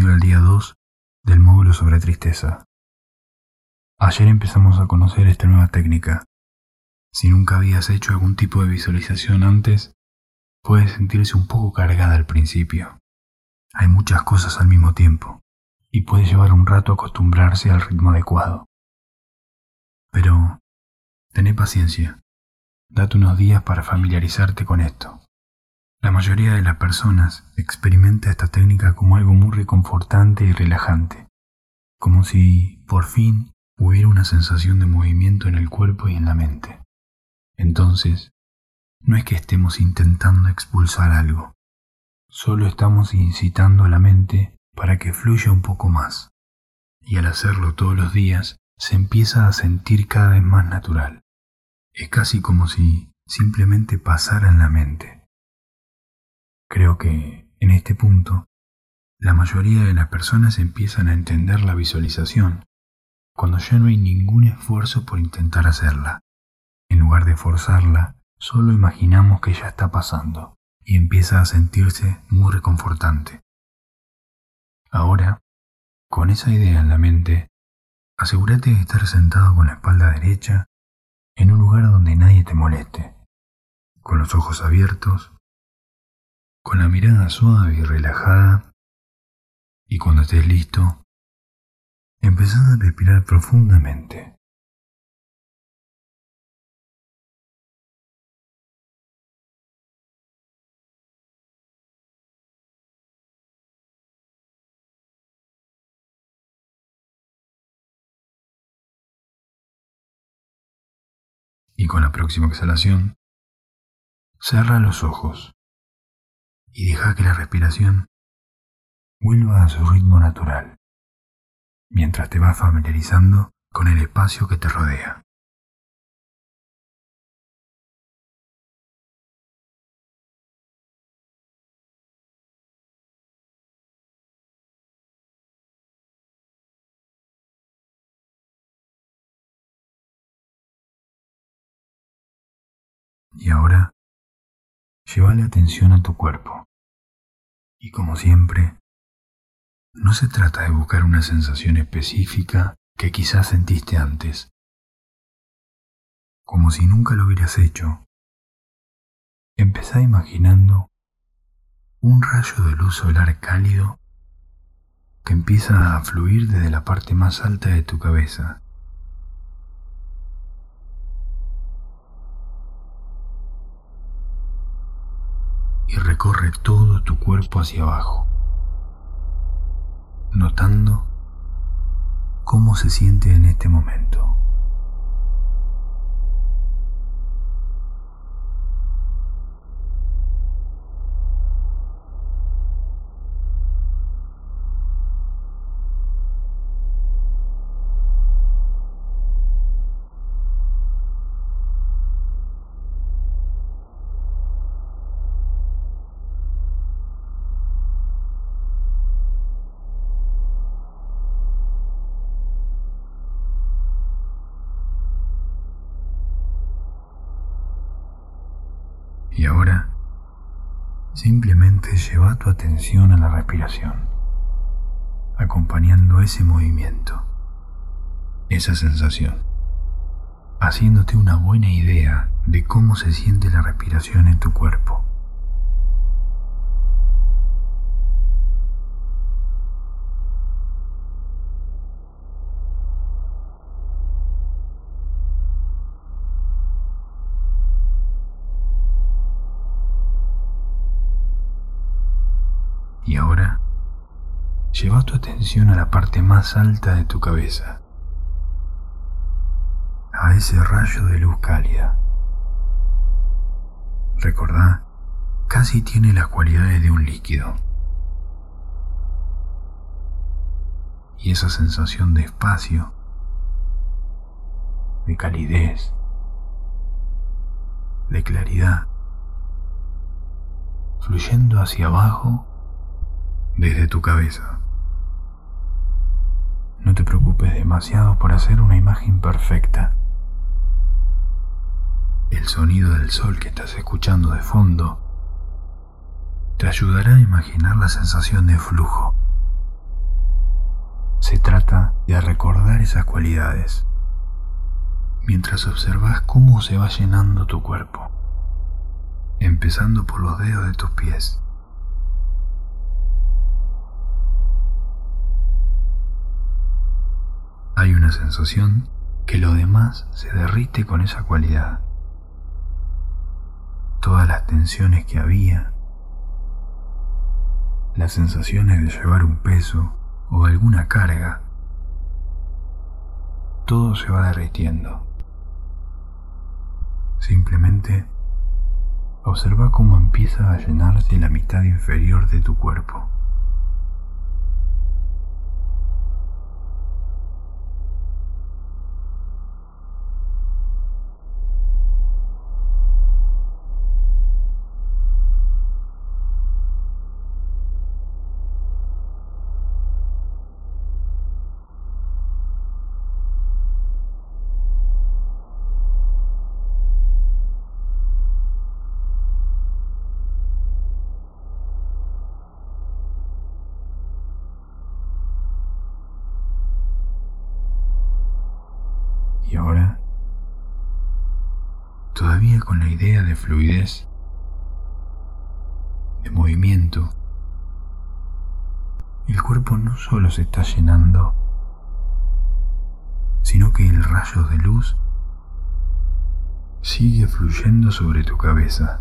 bienvenido al día 2 del módulo sobre tristeza. Ayer empezamos a conocer esta nueva técnica. Si nunca habías hecho algún tipo de visualización antes, puede sentirse un poco cargada al principio. Hay muchas cosas al mismo tiempo y puede llevar un rato acostumbrarse al ritmo adecuado. Pero, tené paciencia. Date unos días para familiarizarte con esto. La mayoría de las personas experimenta esta técnica como algo muy reconfortante y relajante, como si, por fin, hubiera una sensación de movimiento en el cuerpo y en la mente. Entonces, no es que estemos intentando expulsar algo, solo estamos incitando a la mente para que fluya un poco más, y al hacerlo todos los días se empieza a sentir cada vez más natural. Es casi como si simplemente pasara en la mente. Creo que, en este punto, la mayoría de las personas empiezan a entender la visualización cuando ya no hay ningún esfuerzo por intentar hacerla. En lugar de forzarla, solo imaginamos que ya está pasando y empieza a sentirse muy reconfortante. Ahora, con esa idea en la mente, asegúrate de estar sentado con la espalda derecha en un lugar donde nadie te moleste, con los ojos abiertos con la mirada suave y relajada, y cuando estés listo, empezás a respirar profundamente. Y con la próxima exhalación, cerra los ojos y deja que la respiración vuelva a su ritmo natural, mientras te vas familiarizando con el espacio que te rodea. Y ahora, lleva la atención a tu cuerpo. Y como siempre, no se trata de buscar una sensación específica que quizás sentiste antes, como si nunca lo hubieras hecho. Empezá imaginando un rayo de luz solar cálido que empieza a fluir desde la parte más alta de tu cabeza recorre todo tu cuerpo hacia abajo, notando cómo se siente en este momento. Simplemente lleva tu atención a la respiración, acompañando ese movimiento, esa sensación, haciéndote una buena idea de cómo se siente la respiración en tu cuerpo. Y ahora, lleva tu atención a la parte más alta de tu cabeza, a ese rayo de luz cálida. Recordá, casi tiene las cualidades de un líquido. Y esa sensación de espacio, de calidez, de claridad, fluyendo hacia abajo desde tu cabeza. No te preocupes demasiado por hacer una imagen perfecta. El sonido del sol que estás escuchando de fondo te ayudará a imaginar la sensación de flujo, se trata de recordar esas cualidades mientras observas cómo se va llenando tu cuerpo, empezando por los dedos de tus pies. Hay una sensación que lo demás se derrite con esa cualidad. Todas las tensiones que había, las sensaciones de llevar un peso o alguna carga, todo se va derritiendo. Simplemente observa cómo empieza a llenarse la mitad inferior de tu cuerpo. Todavía con la idea de fluidez, de movimiento, el cuerpo no solo se está llenando, sino que el rayo de luz sigue fluyendo sobre tu cabeza,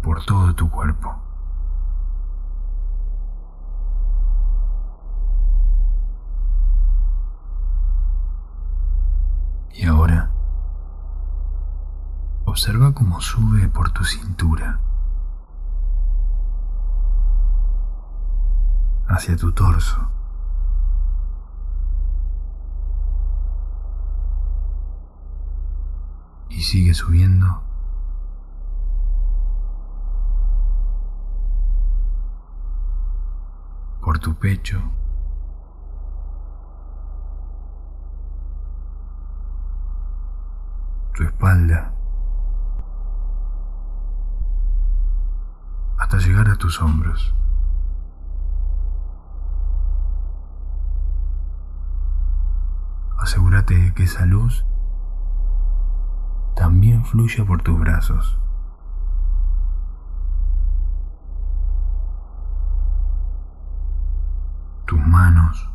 por todo tu cuerpo. Y ahora, observa cómo sube por tu cintura, hacia tu torso. Y sigue subiendo por tu pecho. tu espalda, hasta llegar a tus hombros. Asegúrate de que esa luz también fluya por tus brazos. tus manos,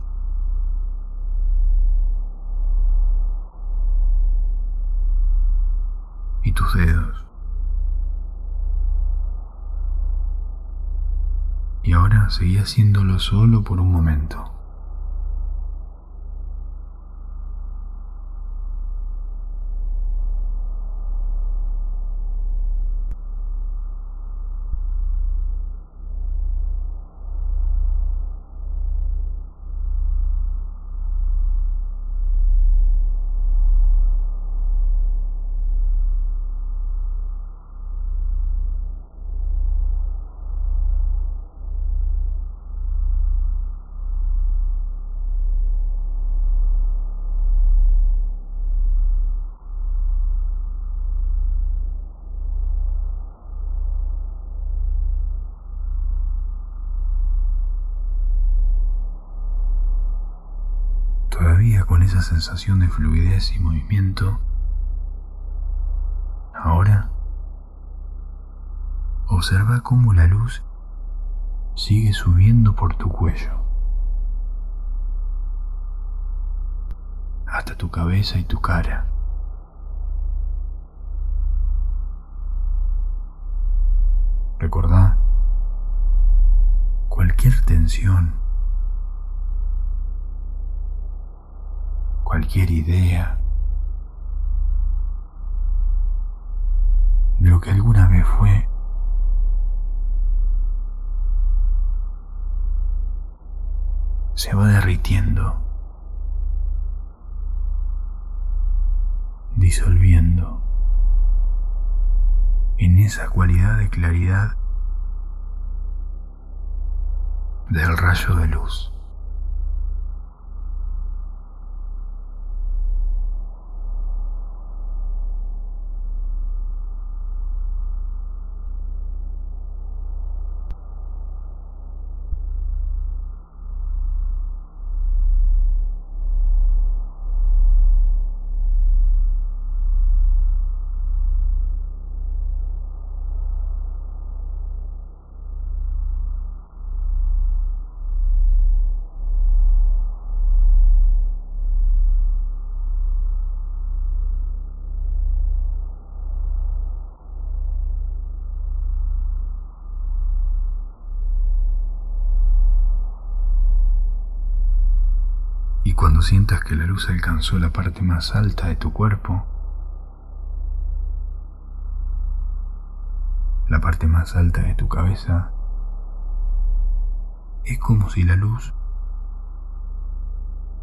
y tus dedos. Y ahora seguí haciéndolo solo por un momento. Esa sensación de fluidez y movimiento, ahora observa cómo la luz sigue subiendo por tu cuello, hasta tu cabeza y tu cara. Recordá, cualquier tensión cualquier idea de lo que alguna vez fue. Se va derritiendo, disolviendo en esa cualidad de claridad del rayo de luz. Cuando sientas que la luz alcanzó la parte más alta de tu cuerpo, la parte más alta de tu cabeza, es como si la luz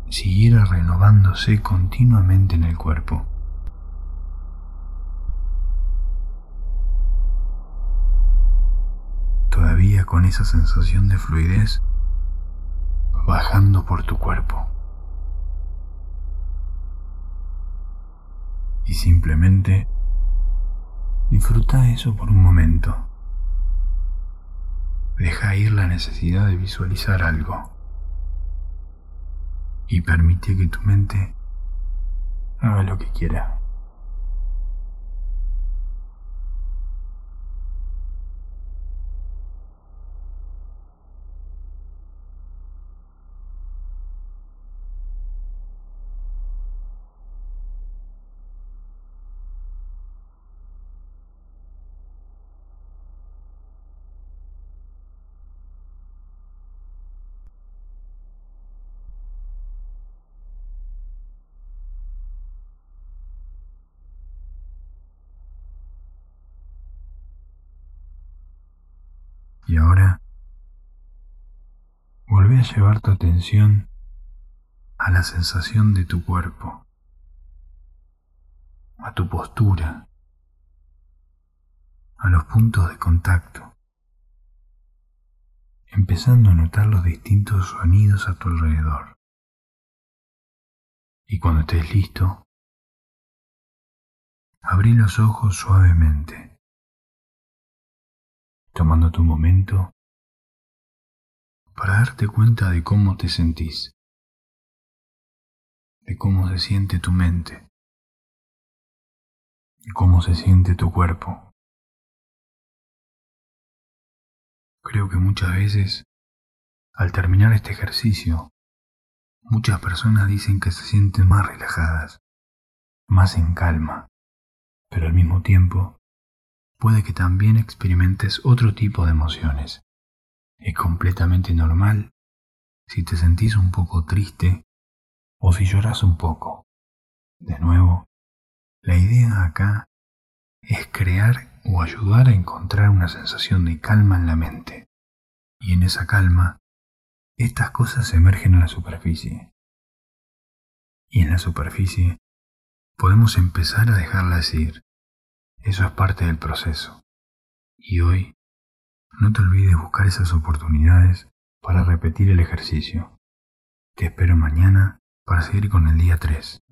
siguiera renovándose continuamente en el cuerpo. Todavía con esa sensación de fluidez bajando por tu cuerpo. Y simplemente disfruta eso por un momento. Deja ir la necesidad de visualizar algo y permite que tu mente haga lo que quiera. Y ahora, vuelve a llevar tu atención a la sensación de tu cuerpo, a tu postura, a los puntos de contacto, empezando a notar los distintos sonidos a tu alrededor. Y cuando estés listo, abrí los ojos suavemente tomando tu momento para darte cuenta de cómo te sentís, de cómo se siente tu mente, de cómo se siente tu cuerpo. Creo que muchas veces, al terminar este ejercicio, muchas personas dicen que se sienten más relajadas, más en calma, pero al mismo tiempo puede que también experimentes otro tipo de emociones. Es completamente normal si te sentís un poco triste o si lloras un poco. De nuevo, la idea acá es crear o ayudar a encontrar una sensación de calma en la mente. Y en esa calma, estas cosas emergen a la superficie. Y en la superficie podemos empezar a dejarlas ir, eso es parte del proceso. Y hoy, no te olvides buscar esas oportunidades para repetir el ejercicio. Te espero mañana para seguir con el día 3.